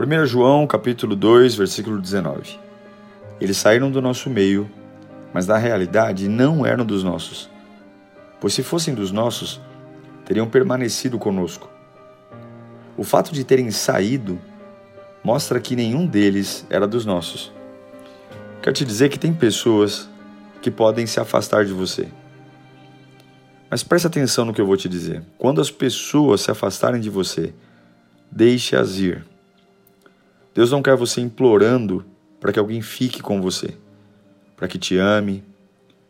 1 João capítulo 2, versículo 19. Eles saíram do nosso meio, mas na realidade não eram dos nossos. Pois se fossem dos nossos, teriam permanecido conosco. O fato de terem saído mostra que nenhum deles era dos nossos. Quero te dizer que tem pessoas que podem se afastar de você. Mas preste atenção no que eu vou te dizer. Quando as pessoas se afastarem de você, deixe-as ir. Deus não quer você implorando para que alguém fique com você, para que te ame,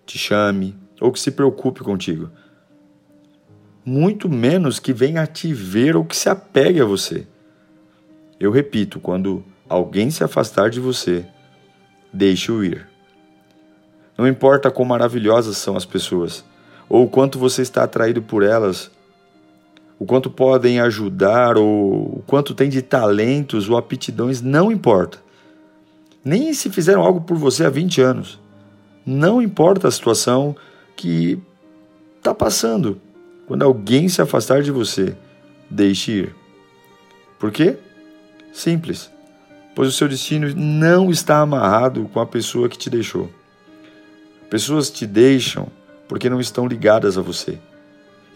te chame ou que se preocupe contigo. Muito menos que venha te ver ou que se apegue a você. Eu repito, quando alguém se afastar de você, deixe-o ir. Não importa quão maravilhosas são as pessoas, ou o quanto você está atraído por elas, o quanto podem ajudar, ou o quanto tem de talentos ou aptidões, não importa. Nem se fizeram algo por você há 20 anos. Não importa a situação que está passando. Quando alguém se afastar de você, deixe ir. Por quê? Simples. Pois o seu destino não está amarrado com a pessoa que te deixou. Pessoas te deixam porque não estão ligadas a você.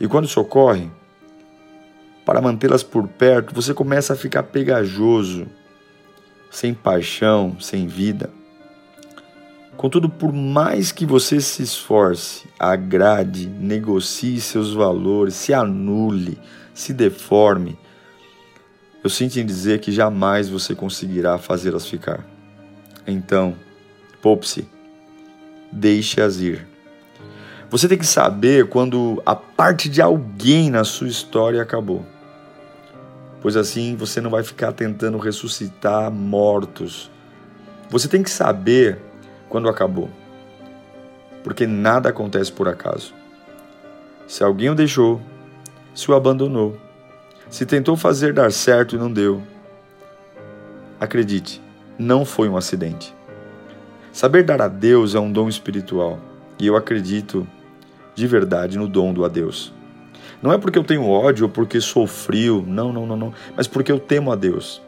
E quando isso ocorre, para mantê-las por perto, você começa a ficar pegajoso, sem paixão, sem vida. Contudo, por mais que você se esforce, agrade, negocie seus valores, se anule, se deforme, eu sinto em dizer que jamais você conseguirá fazê-las ficar. Então, poupe-se, deixe-as ir. Você tem que saber quando a parte de alguém na sua história acabou. Pois assim você não vai ficar tentando ressuscitar mortos. Você tem que saber quando acabou. Porque nada acontece por acaso. Se alguém o deixou, se o abandonou, se tentou fazer dar certo e não deu. Acredite, não foi um acidente. Saber dar a Deus é um dom espiritual e eu acredito de verdade no dom do a Deus. Não é porque eu tenho ódio ou porque sou frio, não, não, não, não, mas porque eu temo a Deus.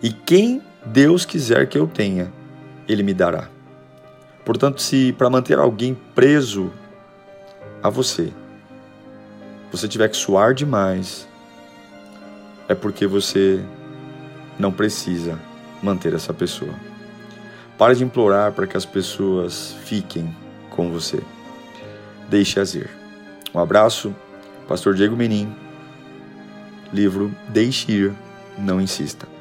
E quem Deus quiser que eu tenha, Ele me dará. Portanto, se para manter alguém preso a você, você tiver que suar demais, é porque você não precisa manter essa pessoa. Pare de implorar para que as pessoas fiquem com você. Deixe-as ir. Um abraço, Pastor Diego Menin. Livro Deixe ir, não insista.